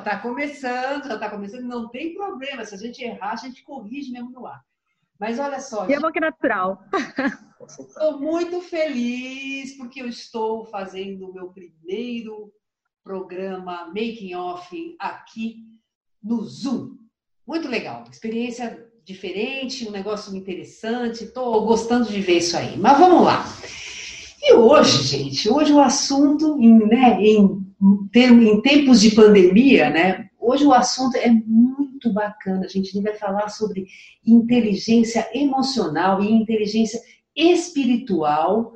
Está começando, já está começando. Não tem problema, se a gente errar, a gente corrige mesmo no ar. Mas olha só. E é bom que natural. Estou muito feliz porque eu estou fazendo o meu primeiro programa Making Off aqui no Zoom. Muito legal, experiência diferente, um negócio interessante. Estou gostando de ver isso aí. Mas vamos lá. E hoje, gente, hoje o assunto, em, né, em, em tempos de pandemia, né? Hoje o assunto é muito bacana. A gente vai falar sobre inteligência emocional e inteligência espiritual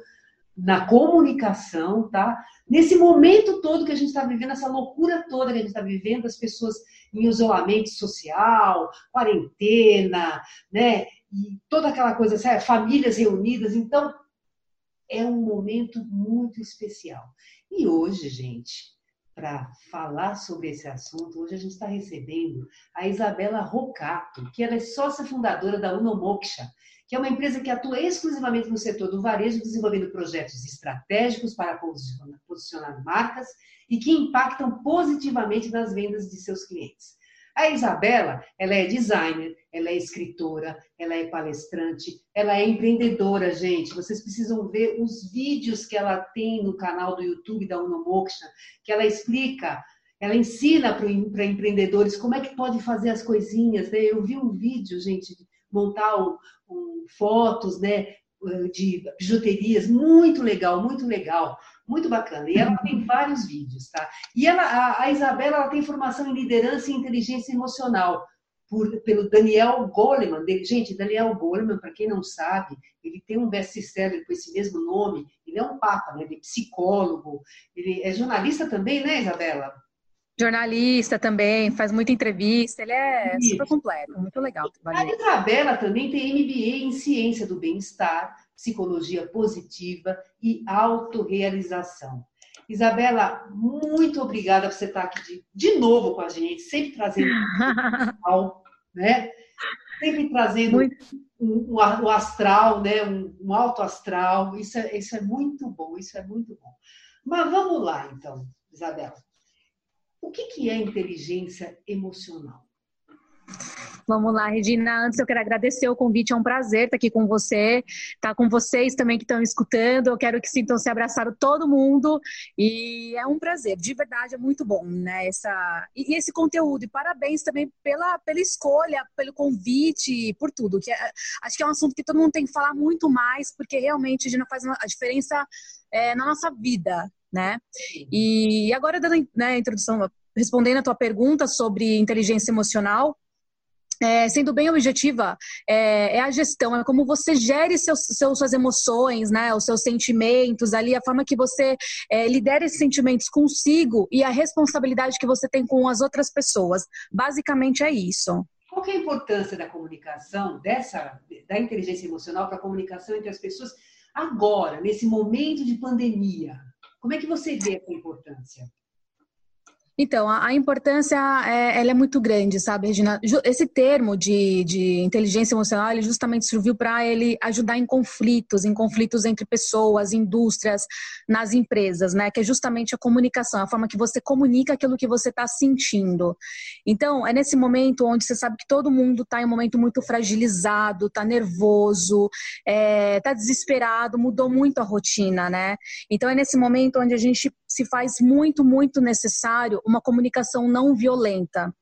na comunicação, tá? Nesse momento todo que a gente está vivendo, essa loucura toda que a gente está vivendo, as pessoas em isolamento social, quarentena, né? E toda aquela coisa, sabe? famílias reunidas. Então, é um momento muito especial. E hoje, gente, para falar sobre esse assunto, hoje a gente está recebendo a Isabela Rocato, que ela é sócia fundadora da Unomoksha, que é uma empresa que atua exclusivamente no setor do varejo, desenvolvendo projetos estratégicos para posicionar marcas e que impactam positivamente nas vendas de seus clientes. A Isabela, ela é designer, ela é escritora, ela é palestrante, ela é empreendedora, gente. Vocês precisam ver os vídeos que ela tem no canal do YouTube da Unomoksha, que ela explica, ela ensina para empreendedores como é que pode fazer as coisinhas. Né? Eu vi um vídeo, gente, montar um, um, fotos, né, de bijuterias, muito legal, muito legal. Muito bacana. E ela tem vários vídeos, tá? E ela, a, a Isabela ela tem formação em liderança e inteligência emocional. Por, pelo Daniel Goleman. Gente, Daniel Goleman, para quem não sabe, ele tem um best-seller com esse mesmo nome. Ele é um papa, né? Ele é psicólogo. Ele é jornalista também, né, Isabela? Jornalista também, faz muita entrevista, ele é Isso. super completo, muito legal. A Isabela também tem MBA em Ciência do Bem-Estar, Psicologia Positiva e Autorealização. Isabela, muito obrigada por você estar aqui de, de novo com a gente, sempre trazendo né? Sempre trazendo um, um, um, astral, né? Um, um alto astral. Isso é, isso é muito bom, isso é muito bom. Mas vamos lá, então, Isabela. O que, que é inteligência emocional? Vamos lá, Regina. Antes eu quero agradecer o convite, é um prazer estar aqui com você, estar com vocês também que estão escutando. Eu quero que sintam-se abraçados todo mundo e é um prazer, de verdade é muito bom, né? Essa e esse conteúdo e parabéns também pela pela escolha, pelo convite, por tudo. Que é, acho que é um assunto que todo mundo tem que falar muito mais, porque realmente a gente faz a diferença é, na nossa vida, né? E agora, dando né, a introdução, respondendo a tua pergunta sobre inteligência emocional, é, sendo bem objetiva, é, é, a gestão, é como você gere seus, seus, suas emoções, né, os seus sentimentos ali, a forma que você é, lidera esses sentimentos consigo e a responsabilidade que você tem com as outras pessoas. Basicamente é isso. Qual é a importância da comunicação, dessa, da inteligência emocional para a comunicação entre as pessoas agora, nesse momento de pandemia? Como é que você vê essa importância? Então, a, a importância é, ela é muito grande, sabe, Regina? Esse termo de, de inteligência emocional, ele justamente serviu para ele ajudar em conflitos, em conflitos entre pessoas, indústrias, nas empresas, né? Que é justamente a comunicação, a forma que você comunica aquilo que você está sentindo. Então, é nesse momento onde você sabe que todo mundo está em um momento muito fragilizado, está nervoso, está é, tá desesperado, mudou muito a rotina, né? Então, é nesse momento onde a gente se faz muito, muito necessário uma comunicação não violenta.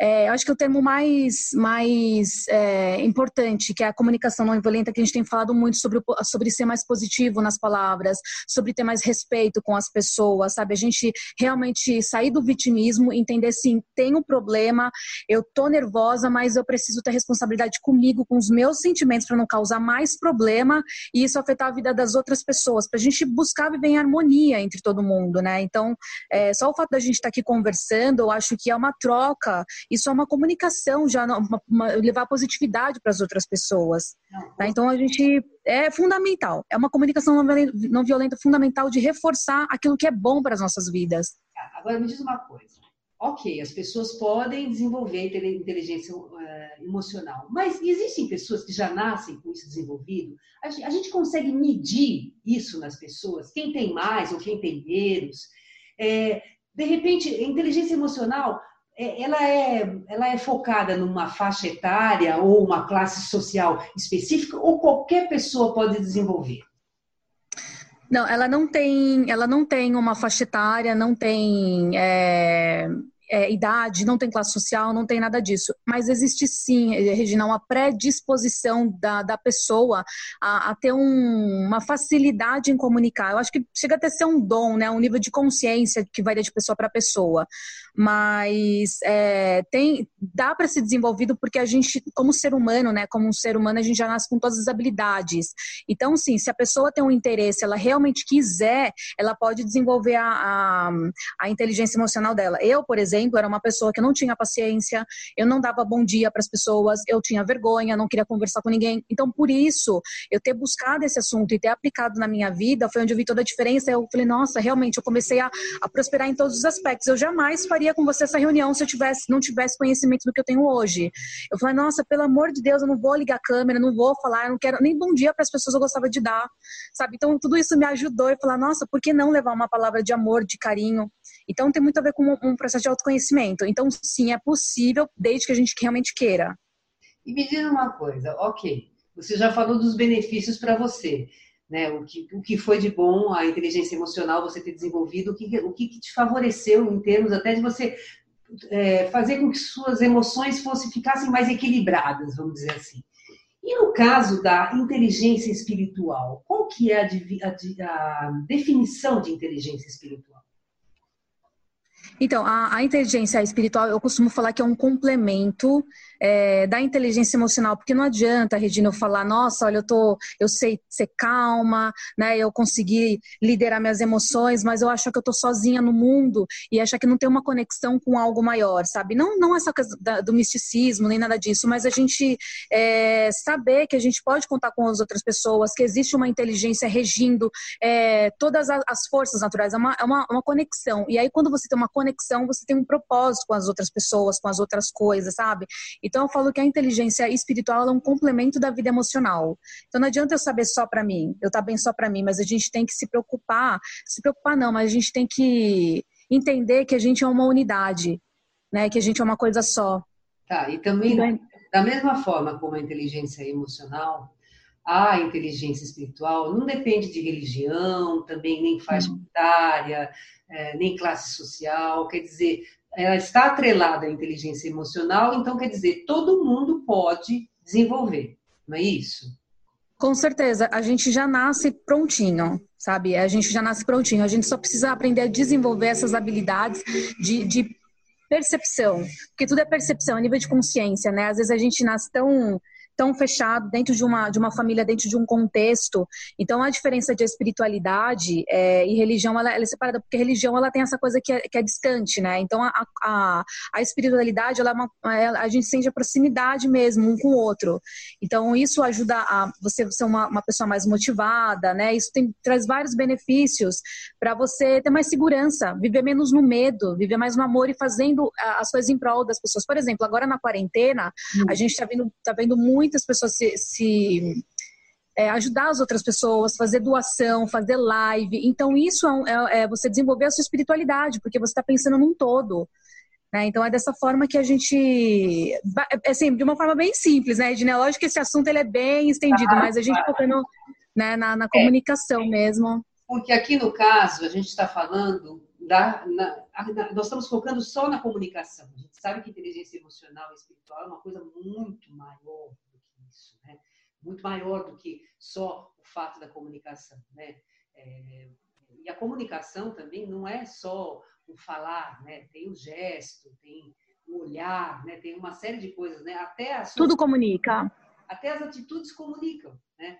É, acho que o termo mais, mais é, importante, que é a comunicação não violenta, que a gente tem falado muito sobre, sobre ser mais positivo nas palavras, sobre ter mais respeito com as pessoas, sabe? A gente realmente sair do vitimismo, entender sim, tem um problema, eu tô nervosa, mas eu preciso ter responsabilidade comigo, com os meus sentimentos, para não causar mais problema e isso afetar a vida das outras pessoas, para a gente buscar viver em harmonia entre todo mundo, né? Então, é, só o fato da gente estar tá aqui conversando, eu acho que é uma troca isso é uma comunicação, já uma, uma, levar positividade para as outras pessoas. Tá? Então a gente é fundamental, é uma comunicação não violenta, não violenta fundamental de reforçar aquilo que é bom para as nossas vidas. Tá, agora me diz uma coisa. Ok, as pessoas podem desenvolver inteligência uh, emocional, mas existem pessoas que já nascem com isso desenvolvido? A gente, a gente consegue medir isso nas pessoas? Quem tem mais ou quem tem menos? É, de repente, inteligência emocional ela é, ela é focada numa faixa etária ou uma classe social específica ou qualquer pessoa pode desenvolver? Não, ela não tem, ela não tem uma faixa etária, não tem é, é, idade, não tem classe social, não tem nada disso. Mas existe sim, Regina, uma predisposição da, da pessoa a, a ter um, uma facilidade em comunicar. Eu acho que chega até ser um dom, né? Um nível de consciência que varia de pessoa para pessoa. Mas é, tem, dá para ser desenvolvido porque a gente, como ser humano, né? Como um ser humano, a gente já nasce com todas as habilidades. Então, sim, se a pessoa tem um interesse, ela realmente quiser, ela pode desenvolver a, a, a inteligência emocional dela. Eu, por exemplo, era uma pessoa que não tinha paciência, eu não dava bom dia para as pessoas, eu tinha vergonha, não queria conversar com ninguém. Então, por isso, eu ter buscado esse assunto e ter aplicado na minha vida foi onde eu vi toda a diferença. Eu falei, nossa, realmente, eu comecei a, a prosperar em todos os aspectos. Eu jamais faria com você essa reunião se eu tivesse, não tivesse conhecimento do que eu tenho hoje. Eu falei, nossa, pelo amor de Deus, eu não vou ligar a câmera, não vou falar, não quero nem bom dia para as pessoas eu gostava de dar, sabe? Então, tudo isso me ajudou a falar, nossa, por que não levar uma palavra de amor, de carinho? Então, tem muito a ver com um processo de autoconhecimento conhecimento. Então, sim, é possível, desde que a gente realmente queira. E me diz uma coisa, ok, você já falou dos benefícios para você, né? O que, o que foi de bom a inteligência emocional você ter desenvolvido, o que, o que te favoreceu em termos até de você é, fazer com que suas emoções fossem ficassem mais equilibradas, vamos dizer assim. E no caso da inteligência espiritual, qual que é a, a, a definição de inteligência espiritual? Então, a, a, inteligência espiritual, eu costumo falar que é um complemento é, da inteligência emocional, porque não adianta, Regina, eu falar, nossa, olha, eu tô, eu sei ser calma, né? Eu consegui liderar minhas emoções, mas eu acho que eu tô sozinha no mundo e acho que não tem uma conexão com algo maior, sabe? Não, não essa coisa do misticismo nem nada disso, mas a gente é, saber que a gente pode contar com as outras pessoas, que existe uma inteligência regindo é, todas as, as, forças naturais, é uma, é uma, uma conexão. E aí, quando você tem uma conexão, você tem um propósito com as outras pessoas, com as outras coisas, sabe? Então eu falo que a inteligência espiritual é um complemento da vida emocional. Então não adianta eu saber só para mim, eu estar tá bem só para mim, mas a gente tem que se preocupar, se preocupar não, mas a gente tem que entender que a gente é uma unidade, né? Que a gente é uma coisa só. Tá, e também da mesma forma como a inteligência emocional, a inteligência espiritual não depende de religião, também nem faixa uhum. etária, é, nem classe social. Quer dizer, ela está atrelada à inteligência emocional, então quer dizer, todo mundo pode desenvolver, não é isso? Com certeza, a gente já nasce prontinho, sabe? A gente já nasce prontinho, a gente só precisa aprender a desenvolver essas habilidades de, de percepção, porque tudo é percepção, é nível de consciência, né? Às vezes a gente nasce tão tão fechado dentro de uma, de uma família, dentro de um contexto. Então, a diferença de espiritualidade é, e religião, ela, ela, é separada, porque religião ela tem essa coisa que é, que é distante, né? Então, a, a, a espiritualidade, ela, é uma, a gente sente a proximidade mesmo, um com o outro. Então, isso ajuda a você ser uma, uma pessoa mais motivada, né? Isso tem, traz vários benefícios para você ter mais segurança, viver menos no medo, viver mais no amor e fazendo as coisas em prol das pessoas. Por exemplo, agora na quarentena, hum. a gente está vendo, tá vendo muito muitas pessoas se, se é, ajudar as outras pessoas, fazer doação, fazer live. Então, isso é, é, é você desenvolver a sua espiritualidade, porque você está pensando num todo. Né? Então, é dessa forma que a gente. É, assim, de uma forma bem simples, né, Edna? Lógico que esse assunto ele é bem estendido, ah, mas a gente focando né, na, na comunicação mesmo. Porque aqui no caso, a gente está falando da, na, na, nós estamos focando só na comunicação. A gente sabe que inteligência emocional e espiritual é uma coisa muito maior isso, né? Muito maior do que só o fato da comunicação, né? É, e a comunicação também não é só o falar, né? Tem o gesto, tem o olhar, né? Tem uma série de coisas, né? Até as tudo comunica. Até as atitudes comunicam, né?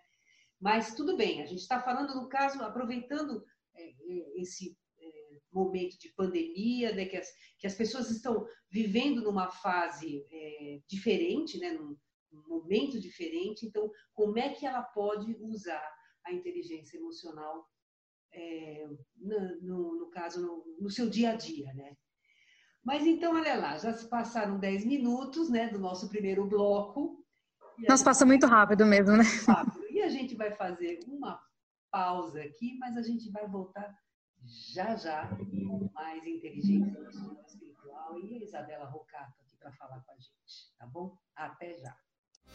Mas tudo bem, a gente está falando no caso aproveitando é, é, esse é, momento de pandemia, né? Que as, que as pessoas estão vivendo numa fase é, diferente, né? Num, momento diferente. Então, como é que ela pode usar a inteligência emocional é, no, no, no, caso, no, no, seu dia a dia, né? Mas então, olha lá, já se passaram 10 minutos, né, do nosso primeiro bloco. Nós passa muito rápido mesmo, né? Rápido. E a gente vai fazer uma pausa aqui, mas a gente vai voltar já já com mais inteligência emocional espiritual e a Isabela Rocato aqui para falar com a gente, tá bom? Até já.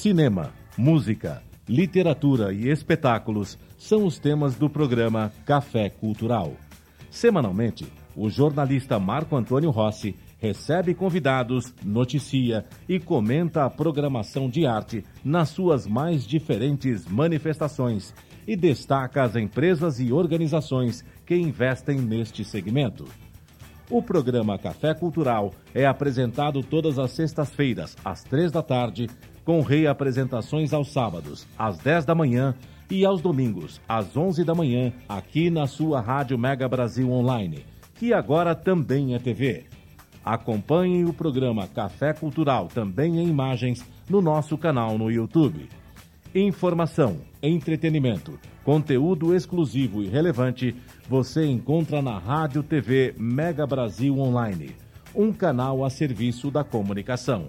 Cinema, música, literatura e espetáculos são os temas do programa Café Cultural. Semanalmente, o jornalista Marco Antônio Rossi recebe convidados, noticia e comenta a programação de arte nas suas mais diferentes manifestações e destaca as empresas e organizações que investem neste segmento. O programa Café Cultural é apresentado todas as sextas-feiras, às três da tarde, com reapresentações aos sábados, às 10 da manhã e aos domingos, às 11 da manhã, aqui na sua Rádio Mega Brasil Online, que agora também é TV. Acompanhe o programa Café Cultural, também em imagens, no nosso canal no YouTube. Informação, entretenimento, conteúdo exclusivo e relevante você encontra na Rádio TV Mega Brasil Online, um canal a serviço da comunicação.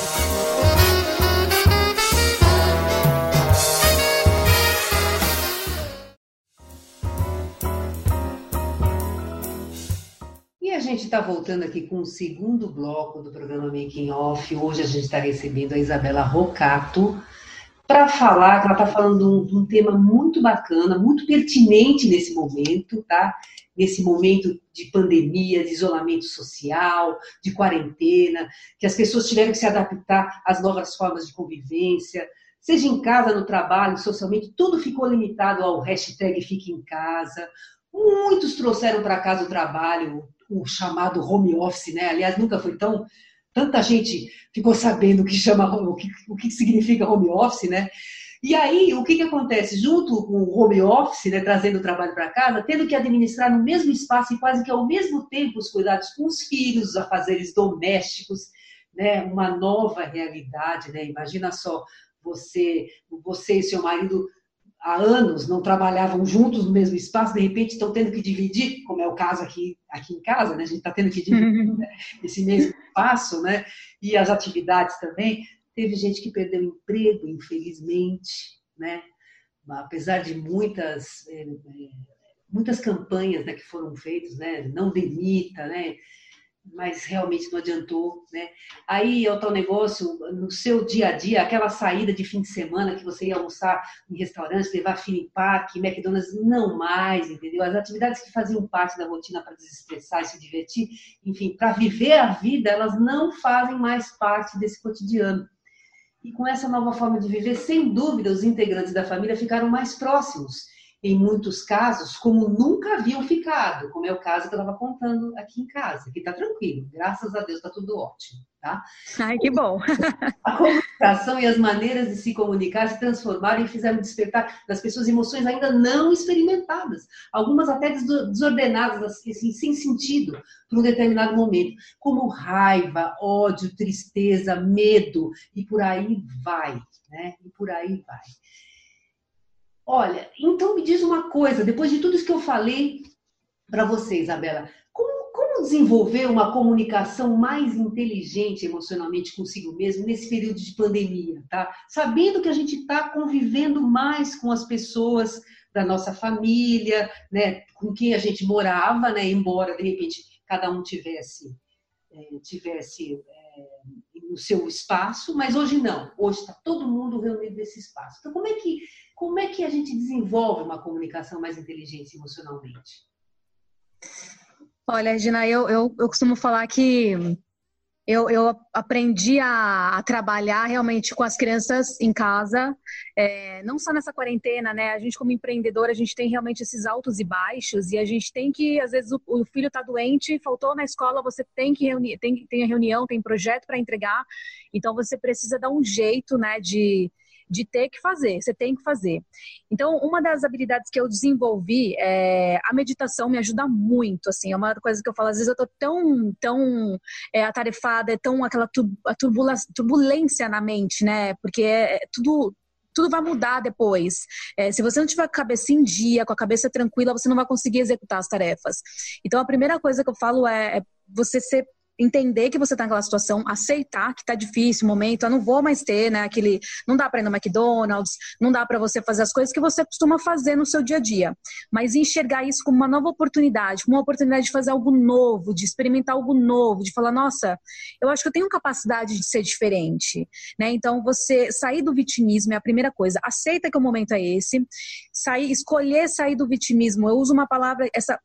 Gente está voltando aqui com o segundo bloco do programa Making Off. Hoje a gente está recebendo a Isabela Rocato para falar, que ela está falando de um, um, tema muito bacana, muito pertinente nesse momento, tá? Nesse momento de pandemia, de isolamento social, de quarentena, que as pessoas tiveram que se adaptar às novas formas de convivência, seja em casa, no trabalho, socialmente, tudo ficou limitado ao hashtag Fique em Casa. Muitos trouxeram para casa o trabalho, o chamado home office, né? Aliás, nunca foi tão tanta gente ficou sabendo o que chama o que, o que significa home office, né? E aí, o que, que acontece? Junto com o home office, né, trazendo o trabalho para casa, tendo que administrar no mesmo espaço e quase que ao mesmo tempo os cuidados com os filhos, os afazeres domésticos, né, uma nova realidade, né? Imagina só você, você e seu marido há anos não trabalhavam juntos no mesmo espaço, de repente estão tendo que dividir, como é o caso aqui, aqui em casa, né? a gente está tendo que dividir né? esse mesmo espaço, né? e as atividades também. Teve gente que perdeu emprego, infelizmente, né? apesar de muitas, é, é, muitas campanhas né, que foram feitas, né? Não demita, né? Mas realmente não adiantou, né? Aí é o tal negócio, no seu dia a dia, aquela saída de fim de semana que você ia almoçar em restaurante, levar Fini Park, McDonald's, não mais, entendeu? As atividades que faziam parte da rotina para desestressar e se divertir, enfim, para viver a vida, elas não fazem mais parte desse cotidiano. E com essa nova forma de viver, sem dúvida, os integrantes da família ficaram mais próximos em muitos casos, como nunca haviam ficado, como é o caso que eu estava contando aqui em casa, que está tranquilo, graças a Deus está tudo ótimo, tá? Ai, que bom! A comunicação e as maneiras de se comunicar se transformaram e fizeram despertar das pessoas emoções ainda não experimentadas, algumas até desordenadas, assim, sem sentido, por um determinado momento, como raiva, ódio, tristeza, medo, e por aí vai, né? E por aí vai. Olha, então me diz uma coisa, depois de tudo isso que eu falei para você, Isabela, como, como, desenvolver uma comunicação mais inteligente emocionalmente consigo mesmo nesse período de pandemia, tá? Sabendo que a gente está convivendo mais com as pessoas da nossa família, né, com quem a gente morava, né, embora de repente cada um tivesse é, tivesse é, seu espaço, mas hoje não. Hoje está todo mundo reunido nesse espaço. Então, como é que como é que a gente desenvolve uma comunicação mais inteligente emocionalmente? Olha, Regina, eu, eu, eu costumo falar que eu, eu aprendi a, a, trabalhar realmente com as crianças em casa, é, não só nessa quarentena, né? A gente, como empreendedor, a gente tem realmente esses altos e baixos, e a gente tem que, às vezes, o, o filho está doente, faltou na escola, você tem que reunir, tem, tem a reunião, tem projeto para entregar, então você precisa dar um jeito, né, de de ter que fazer, você tem que fazer. Então, uma das habilidades que eu desenvolvi é a meditação me ajuda muito, assim, é uma coisa que eu falo, às vezes eu tô tão, tão é, atarefada, é tão aquela turbulência na mente, né? Porque é, é tudo, tudo vai mudar depois. É, se você não tiver a cabeça em dia, com a cabeça tranquila, você não vai conseguir executar as tarefas. Então, a primeira coisa que eu falo é, é você ser entender que você está naquela situação, aceitar que está difícil o momento, eu não vou mais ter, né, aquele, não dá para ir no McDonald's, não dá para você fazer as coisas que você costuma fazer no seu dia a dia, mas enxergar isso como uma nova oportunidade, como uma oportunidade de fazer algo novo, de experimentar algo novo, de falar, nossa, eu acho que eu tenho capacidade de ser diferente, né? Então você sair do vitimismo é a primeira coisa, aceita que o momento é esse, sair, escolher sair do vitimismo. Eu uso uma palavra, essa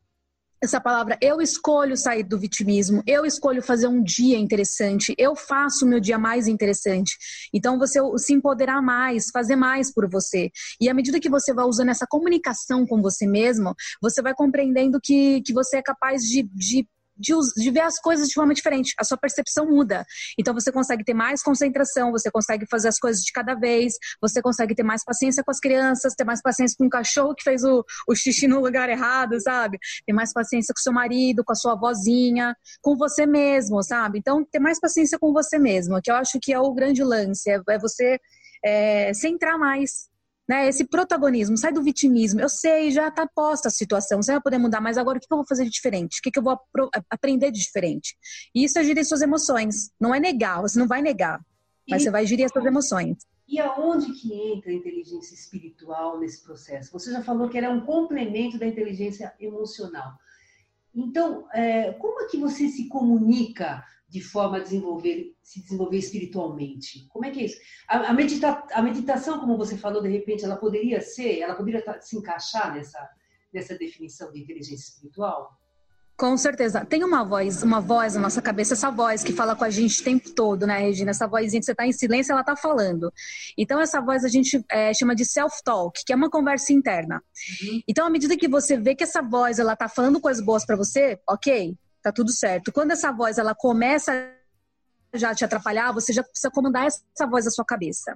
essa palavra, eu escolho sair do vitimismo, eu escolho fazer um dia interessante, eu faço o meu dia mais interessante. Então, você se empoderar mais, fazer mais por você. E à medida que você vai usando essa comunicação com você mesmo, você vai compreendendo que, que você é capaz de, de de, de, ver as coisas de forma diferente. A sua percepção muda. Então você consegue ter mais concentração, você consegue fazer as coisas de cada vez, você consegue ter mais paciência com as crianças, ter mais paciência com o cachorro que fez o, o xixi no lugar errado, sabe? Ter mais paciência com seu marido, com a sua vozinha, com você mesmo, sabe? Então, ter mais paciência com você mesmo, que eu acho que é o grande lance, é, é você é, centrar mais né? Esse protagonismo, sai do vitimismo. Eu sei, já está posta a situação, você vai poder mudar, mas agora o que eu vou fazer de diferente? O que eu vou aprender de diferente? E isso é gerir suas emoções. Não é negar, você não vai negar, mas e... você vai gerir as suas emoções. E aonde que entra a inteligência espiritual nesse processo? Você já falou que ela é um complemento da inteligência emocional. Então, é, como é que você se comunica de forma a desenvolver, se desenvolver espiritualmente? Como é que é isso? A, a, medita, a meditação, como você falou, de repente, ela poderia ser, ela poderia se encaixar nessa, nessa definição de inteligência espiritual? Com certeza. Tem uma voz, uma voz na nossa cabeça, essa voz que fala com a gente o tempo todo, né, Regina? Essa vozinha que você está em silêncio, ela está falando. Então, essa voz a gente é, chama de self-talk, que é uma conversa interna. Uhum. Então, à medida que você vê que essa voz, ela tá falando coisas boas para você, ok, tá tudo certo. Quando essa voz ela começa já te atrapalhar, você já precisa comandar essa voz da sua cabeça.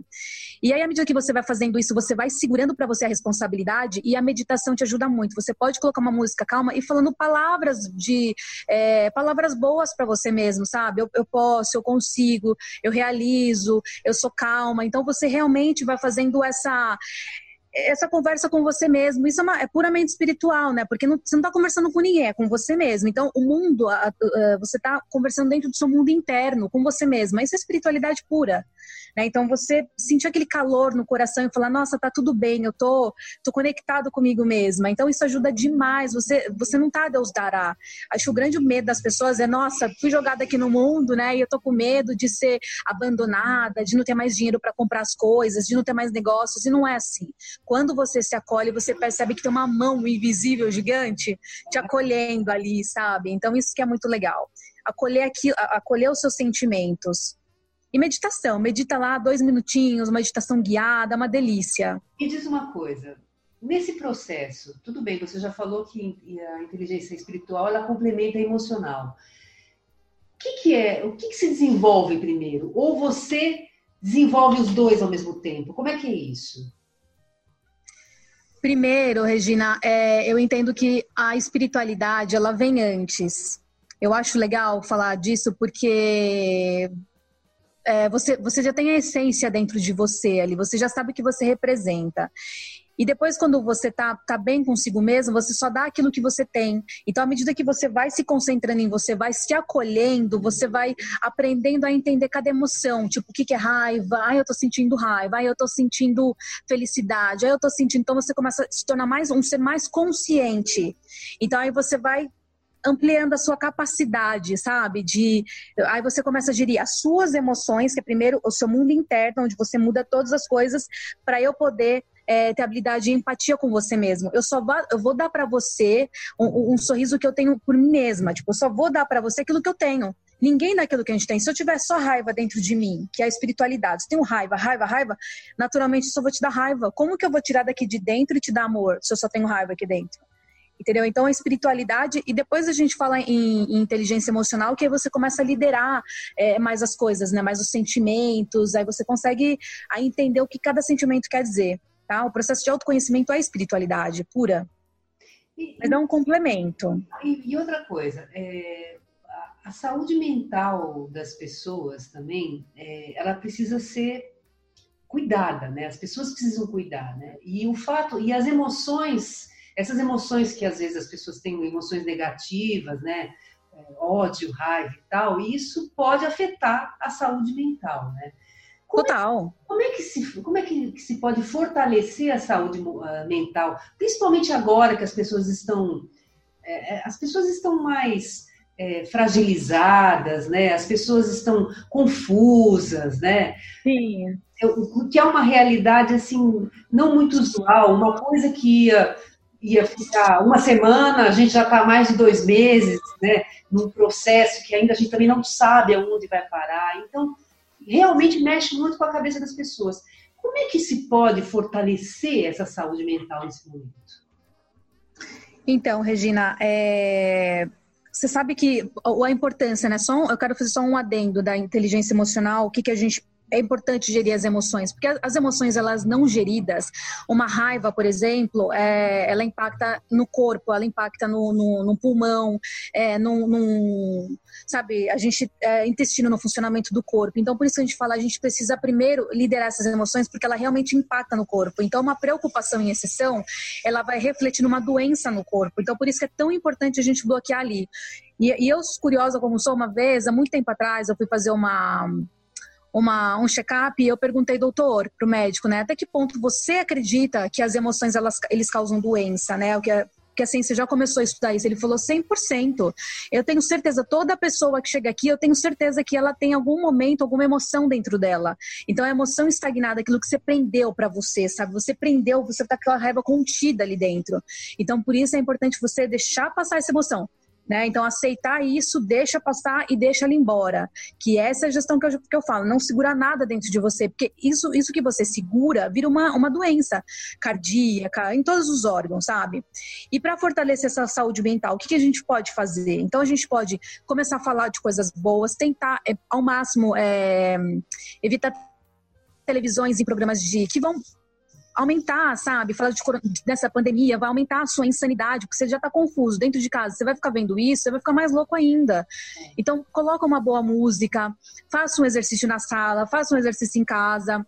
E aí, à medida que você vai fazendo isso, você vai segurando para você a responsabilidade e a meditação te ajuda muito. Você pode colocar uma música calma e falando palavras de é, palavras boas para você mesmo, sabe? Eu, eu posso, eu consigo, eu realizo, eu sou calma. Então você realmente vai fazendo essa essa conversa com você mesmo. Isso é, uma, é puramente espiritual, né? Porque não, você não está conversando com ninguém, é com você mesmo. Então, o mundo, a, a, você está conversando dentro do seu mundo interno, com você mesmo. Isso é espiritualidade pura. Né? Então você sentir aquele calor no coração e falar, nossa, tá tudo bem, eu tô, tô conectado comigo mesma. Então isso ajuda demais. Você, você não tá Deus dará. Acho que o grande medo das pessoas é, nossa, fui jogada aqui no mundo, né? E eu tô com medo de ser abandonada, de não ter mais dinheiro para comprar as coisas, de não ter mais negócios. E não é assim. Quando você se acolhe, você percebe que tem uma mão invisível, gigante, te acolhendo ali, sabe? Então isso que é muito legal. Acolher aqui, acolher os seus sentimentos. E meditação, medita lá dois minutinhos, uma meditação guiada, uma delícia. E diz uma coisa, nesse processo, tudo bem, você já falou que a inteligência espiritual ela complementa a emocional. O que, que é? O que, que se desenvolve primeiro? Ou você desenvolve os dois ao mesmo tempo? Como é que é isso? Primeiro, Regina, é, eu entendo que a espiritualidade ela vem antes. Eu acho legal falar disso porque é, você, você já tem a essência dentro de você ali, você já sabe o que você representa. E depois, quando você tá, tá bem consigo mesmo, você só dá aquilo que você tem. Então, à medida que você vai se concentrando em você, vai se acolhendo, você vai aprendendo a entender cada emoção. Tipo, o que, que é raiva? Ai, eu tô sentindo raiva. Ai, eu tô sentindo felicidade. Ai, eu tô sentindo. Então, você começa a se tornar mais um ser mais consciente. Então, aí você vai ampliando a sua capacidade, sabe? De aí você começa a gerir as suas emoções, que é primeiro o seu mundo interno, onde você muda todas as coisas para eu poder é, ter habilidade de empatia com você mesmo. Eu só vou, eu vou dar para você um, um, sorriso que eu tenho por mim mesma. Tipo, eu só vou dar para você aquilo que eu tenho. Ninguém dá aquilo que a gente tem. Se eu tiver só raiva dentro de mim, que é a espiritualidade, se tenho raiva, raiva, raiva, naturalmente eu só vou te dar raiva. Como que eu vou tirar daqui de dentro e te dar amor se eu só tenho raiva aqui dentro? Entendeu? Então a espiritualidade e depois a gente fala em, em inteligência emocional que aí você começa a liderar é, mais as coisas, né? Mais os sentimentos, aí você consegue a entender o que cada sentimento quer dizer, tá? O processo de autoconhecimento é espiritualidade pura, e, mas é um complemento. E, e outra coisa, é, a, saúde mental das pessoas também, é, ela precisa ser cuidada, né? As pessoas precisam cuidar, né? E o fato e as emoções essas emoções que às vezes as pessoas têm emoções negativas, né? É, ódio, raiva e tal, e isso pode afetar a saúde mental, né? Como Total. É, como é que se como é que, se pode fortalecer a saúde uh, mental, principalmente agora que as pessoas estão é, é, as pessoas estão mais é, fragilizadas, né? As pessoas estão confusas, né? Sim. O que é uma realidade assim não muito usual, uma coisa que ia ia ficar uma semana, a gente já está mais de dois meses, né, num processo que ainda a gente também não sabe aonde vai parar. Então, realmente mexe muito com a cabeça das pessoas. Como é que se pode fortalecer essa saúde mental nesse momento? Então, Regina, é... você sabe que a importância, né? Só um, eu quero fazer só um adendo da inteligência emocional, o que, que a gente é importante gerir as emoções, porque as emoções elas não geridas, uma raiva, por exemplo, é, ela impacta no corpo, ela impacta no, no, no pulmão, é, no, sabe, a gente é, intestino no funcionamento do corpo. Então por isso que a gente fala, a gente precisa primeiro liderar essas emoções, porque ela realmente impacta no corpo. Então uma preocupação em exceção, ela vai refletir numa doença no corpo. Então por isso que é tão importante a gente bloquear ali. E, e eu curiosa como sou, uma vez, há muito tempo atrás, eu fui fazer uma uma, um check-up e eu perguntei, doutor, para o médico, né, até que ponto você acredita que as emoções elas, eles causam doença, né? O que é, que a ciência já começou a estudar isso. Ele falou 100%. Eu tenho certeza, toda pessoa que chega aqui, eu tenho certeza que ela tem algum momento, alguma emoção dentro dela. Então, a emoção estagnada, aquilo que você prendeu para você, sabe? Você prendeu, você tá com aquela raiva contida ali dentro. Então, por isso é importante você deixar passar essa emoção. Né? Então, aceitar isso, deixa passar e deixa ele embora. Que essa é a gestão que eu, que eu falo, não segurar nada dentro de você, porque isso, isso que você segura vira uma, uma doença cardíaca, em todos os órgãos, sabe? E para fortalecer essa saúde mental, o que, que, a gente pode fazer? Então, a gente pode começar a falar de coisas boas, tentar, é, ao máximo, é, evitar televisões e programas de que vão aumentar, sabe? Falar de, dessa pandemia vai aumentar a sua insanidade, porque você já está confuso dentro de casa. Você vai ficar vendo isso, você vai ficar mais louco ainda. Então, coloca uma boa música, faça um exercício na sala, faça um exercício em casa.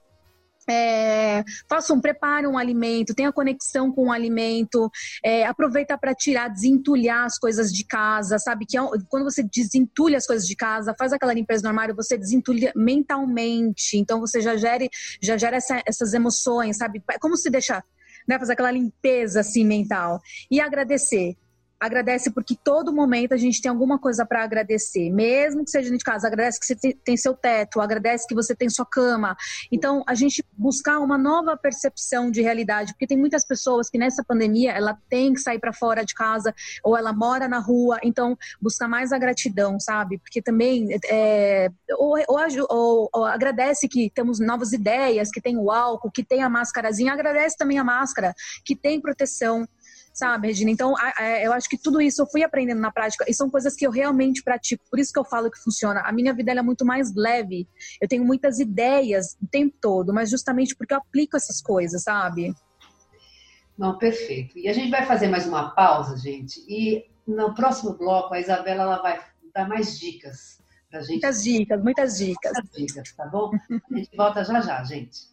É, faça um, prepare um alimento, tenha conexão com o alimento, é, aproveita para tirar, desentulhar as coisas de casa, sabe? Que é, quando você desentulha as coisas de casa, faz aquela limpeza no armário, você desentulha mentalmente. Então você já gere, já gera essa, essas emoções, sabe? Como se deixa né, fazer aquela limpeza assim mental e agradecer agradece porque todo momento a gente tem alguma coisa para agradecer, mesmo que seja dentro de casa, agradece que você tem seu teto, agradece que você tem sua cama. Então, a gente buscar uma nova percepção de realidade, porque tem muitas pessoas que nessa pandemia ela tem que sair para fora de casa ou ela mora na rua, então buscar mais a gratidão, sabe? Porque também é, ou, ou, ou, agradece que temos novas ideias, que tem o álcool, que tem a máscarazinha, agradece também a máscara, que tem proteção sabe, Regina? Então, eu acho que tudo isso eu fui aprendendo na prática e são coisas que eu realmente pratico. Por isso que eu falo que funciona. A minha vida é muito mais leve. Eu tenho muitas ideias o tempo todo, mas justamente porque eu aplico essas coisas, sabe? Não, perfeito. E a gente vai fazer mais uma pausa, gente. E no próximo bloco, a Isabela ela vai dar mais dicas pra gente. Muitas dicas, muitas dicas. Muitas dicas, tá bom? A gente volta já já, gente.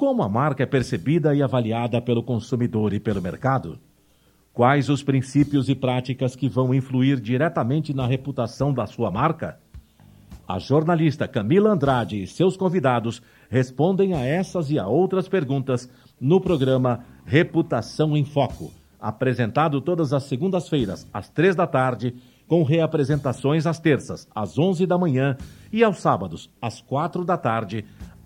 Como a marca é percebida e avaliada pelo consumidor e pelo mercado? Quais os princípios e práticas que vão influir diretamente na reputação da sua marca? A jornalista Camila Andrade e seus convidados respondem a essas e a outras perguntas no programa Reputação em Foco, apresentado todas as segundas-feiras, às três da tarde, com reapresentações às terças, às onze da manhã e aos sábados, às quatro da tarde,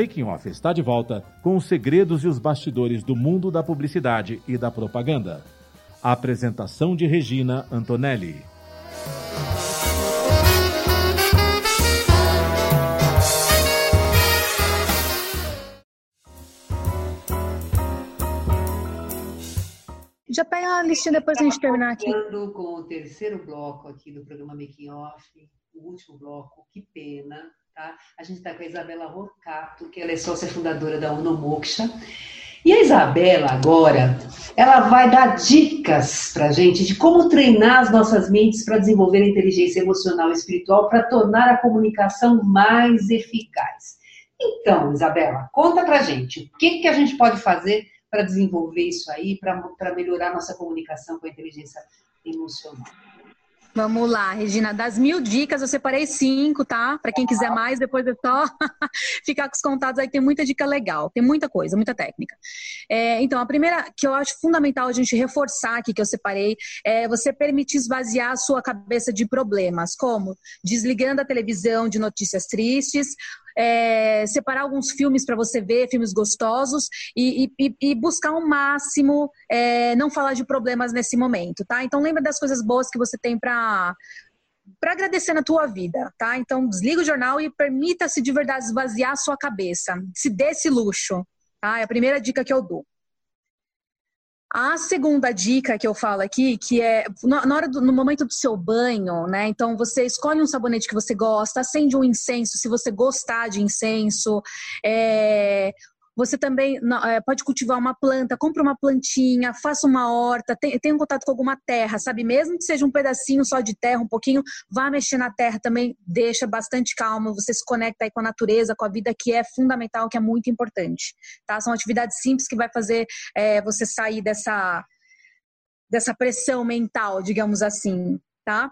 Making Off está de volta com os segredos e os bastidores do mundo da publicidade e da propaganda. A apresentação de Regina Antonelli. Já pega a listinha depois a gente terminar aqui. Com o terceiro bloco aqui do programa Making Off, o último bloco, que pena, Tá? A gente está com a Isabela Rocato, que ela é sócia fundadora da Unomoksha. E a Isabela, agora, ela vai dar dicas para gente de como treinar as nossas mentes para desenvolver a inteligência emocional e espiritual para tornar a comunicação mais eficaz. Então, Isabela, conta para gente o que, que a gente pode fazer para desenvolver isso aí, para melhorar nossa comunicação com a inteligência emocional. Vamos lá, Regina. Das mil dicas, eu separei cinco, tá? Para quem quiser mais, depois é só ficar com os contatos aí. Tem muita dica legal, tem muita coisa, muita técnica. É, então, a primeira que eu acho fundamental a gente reforçar aqui, que eu separei, é você permitir esvaziar a sua cabeça de problemas, como desligando a televisão de notícias tristes, é, separar alguns filmes para você ver, filmes gostosos, e, e, e buscar ao máximo é, não falar de problemas nesse momento, tá? Então lembra das coisas boas que você tem para para agradecer na tua vida, tá? Então, desliga o jornal e permita-se de verdade esvaziar a sua cabeça. Se dê esse luxo, tá? É a primeira dica que eu dou. A segunda dica que eu falo aqui, que é na hora do, no momento do seu banho, né? Então você escolhe um sabonete que você gosta, acende um incenso, se você gostar de incenso, é, você também é, pode cultivar uma planta, compra uma plantinha, faça uma horta, tenha um contato com alguma terra, sabe? Mesmo que seja um pedacinho só de terra, um pouquinho, vá mexer na terra também, deixa bastante calma, você se conecta aí com a natureza, com a vida, que é fundamental, que é muito importante, tá? São atividades simples que vai fazer é, você sair dessa, dessa pressão mental, digamos assim, tá?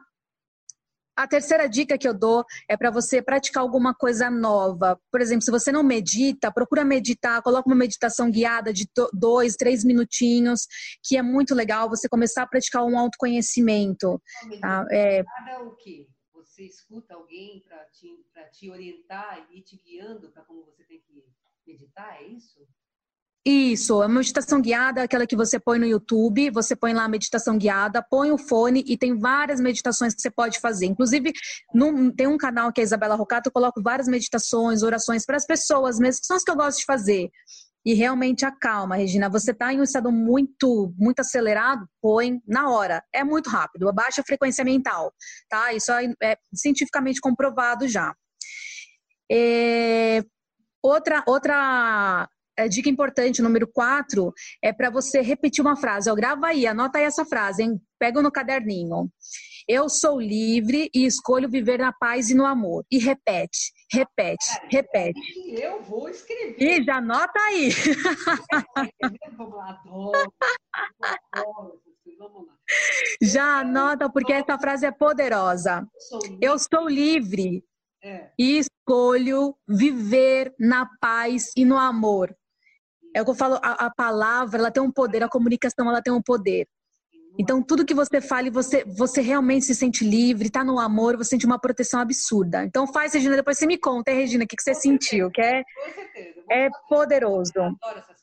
A terceira dica que eu dou é para você praticar alguma coisa nova. Por exemplo, se você não medita, procura meditar, coloca uma meditação guiada de dois, três minutinhos, que é muito legal você começar a praticar um autoconhecimento. Tá? É... o quê? Você escuta alguém para te, te orientar e ir te guiando para como você tem que meditar, é isso? Isso, a meditação guiada é aquela que você põe no YouTube, você põe lá a meditação guiada, põe o fone e tem várias meditações que você pode fazer. Inclusive, tem um canal que é a Isabela Rocato, eu coloco várias meditações, orações para as pessoas mesmo, que são as que eu gosto de fazer. E realmente acalma, Regina. Você está em um estado muito, muito acelerado, põe na hora. É muito rápido, abaixa a frequência mental, tá? Isso é, é cientificamente comprovado já. É, outra, outra é, dica importante, número 4, é para você repetir uma frase. Eu grava aí, anota aí essa frase, hein? Pega no caderninho. Eu sou livre e escolho viver na paz e no amor. E repete, repete, repete. Eu vou escrever. E já anota aí. Já anota, porque essa frase é poderosa. Eu sou livre é. e escolho viver na paz e no amor. É o que eu falo, a, a, palavra, ela tem um poder, a comunicação, ela tem um poder. Então, tudo que você fale, você, você realmente se sente livre, tá no amor, você sente uma proteção absurda. Então, faz, Regina, depois você me conta, hein, Regina, o que, que você sentiu, que é, é poderoso. Eu adoro essas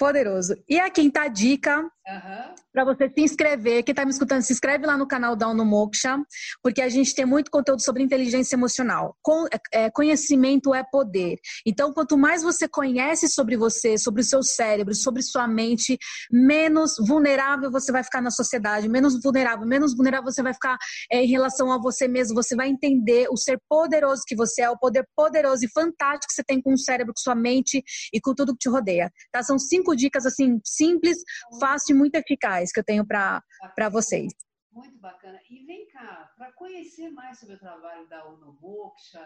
Poderoso. E a quinta dica, uhum. para você se inscrever, quem está me escutando, se inscreve lá no canal da no Moksha, porque a gente tem muito conteúdo sobre inteligência emocional. Com, é, conhecimento é poder. Então, quanto mais você conhece sobre você, sobre o seu cérebro, sobre sua mente, menos vulnerável você vai ficar na sociedade, menos vulnerável, menos vulnerável você vai ficar é, em relação a você mesmo. Você vai entender o ser poderoso que você é, o poder poderoso e fantástico que você tem com o cérebro, com sua mente e com tudo que te rodeia. Tá? São cinco dicas assim simples, fácil muito eficaz que eu tenho para vocês. Muito bacana. E vem cá, para conhecer mais sobre o trabalho da Uno Moksha,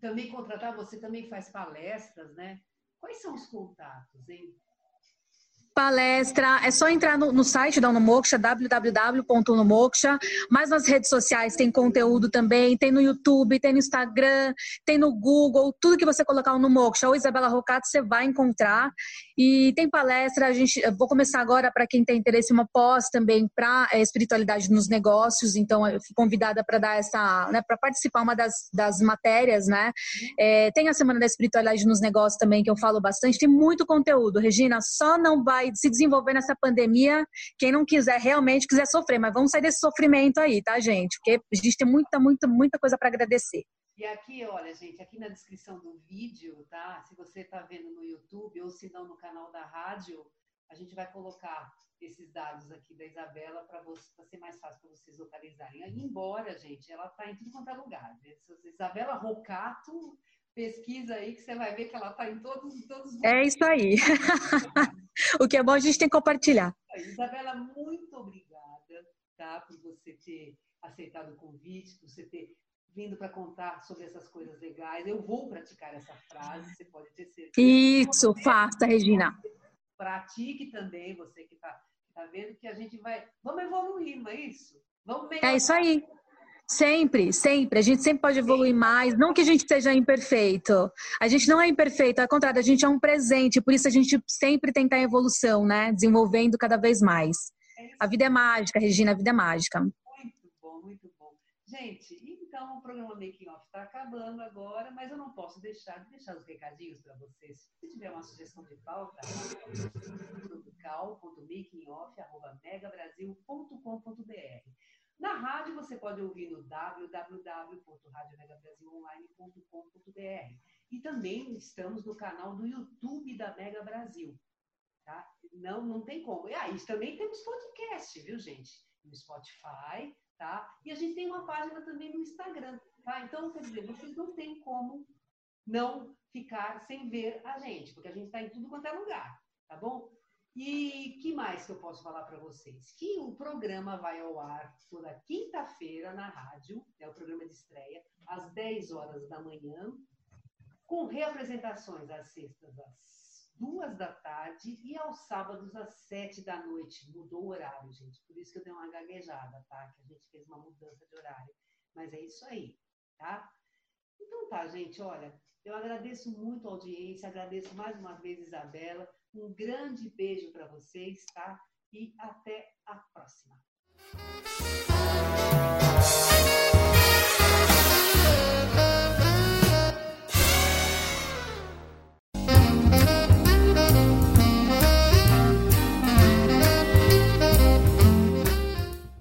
também contratar, você também faz palestras, né? Quais são os contatos, hein? palestra, é só entrar no, no site da Unomoksha, www.unomoksha, mas nas redes sociais tem conteúdo também, tem no YouTube, tem no Instagram, tem no Google, tudo que você colocar no Moksha ou Isabela Rocato, você vai encontrar. E tem palestra, a gente, vou começar agora para quem tem interesse uma pós também para é, espiritualidade nos negócios, então eu fui convidada para dar essa, né, para participar uma das, das matérias, né? É, tem a semana da espiritualidade nos negócios também que eu falo bastante, tem muito conteúdo, Regina, só não vai vai se desenvolver nessa pandemia. Quem não quiser realmente quiser sofrer, mas vamos sair desse sofrimento aí, tá, gente? Porque a gente tem muita, muita, muita coisa para agradecer. E aqui, olha, gente, aqui na descrição do vídeo, tá? Se você está vendo no YouTube ou se não no canal da rádio, a gente vai colocar esses dados aqui da Isabela para ser mais fácil para vocês localizarem. Embora, gente, ela está em tudo quanto é lugar. Né? Isabela Rocato, pesquisa aí que você vai ver que ela está em todos, todos os É isso aí. o que é bom a gente tem que compartilhar. Isabela, muito obrigada tá, por você ter aceitado o convite, por você ter vindo para contar sobre essas coisas legais. Eu vou praticar essa frase, você pode ter certeza. Isso, faça, Regina. Pratique também, você que está tá vendo, que a gente vai. Vamos evoluir, não é isso? Vamos melhorar. É isso aí. Sempre, sempre. A gente sempre pode evoluir mais. Não que a gente seja imperfeito. A gente não é imperfeito, ao contrário, a gente é um presente. Por isso a gente sempre em evolução, né? Desenvolvendo cada vez mais. A vida é mágica, Regina, a vida é mágica. Muito bom. Gente, então o programa Making Off está acabando agora, mas eu não posso deixar de deixar os recadinhos para vocês. Se tiver uma sugestão de pauta, cal.makingoff.megabrasil.com.br Na rádio, você pode ouvir no www.radiomegabrasilonline.com.br. E também estamos no canal do YouTube da Mega Brasil. Tá? Não, não tem como. E aí, ah, também temos podcast, viu, gente? No Spotify, tá? E a gente tem uma página também no Instagram, tá? Então, quer dizer, vocês não têm como não ficar sem ver a gente, porque a gente está em tudo quanto é lugar, tá bom? E que mais que eu posso falar para vocês? Que o programa vai ao ar toda quinta-feira na rádio, é o programa de estreia, às 10 horas da manhã, com reapresentações às sextas às duas da tarde e aos sábados às sete da noite. Mudou o horário, gente. Por isso que eu dei uma gaguejada, tá? Que a gente fez uma mudança de horário. Mas é isso aí, tá? Então tá, gente, olha, eu agradeço muito a audiência, agradeço mais uma vez, Isabela. Um grande beijo para vocês, tá? E até a próxima.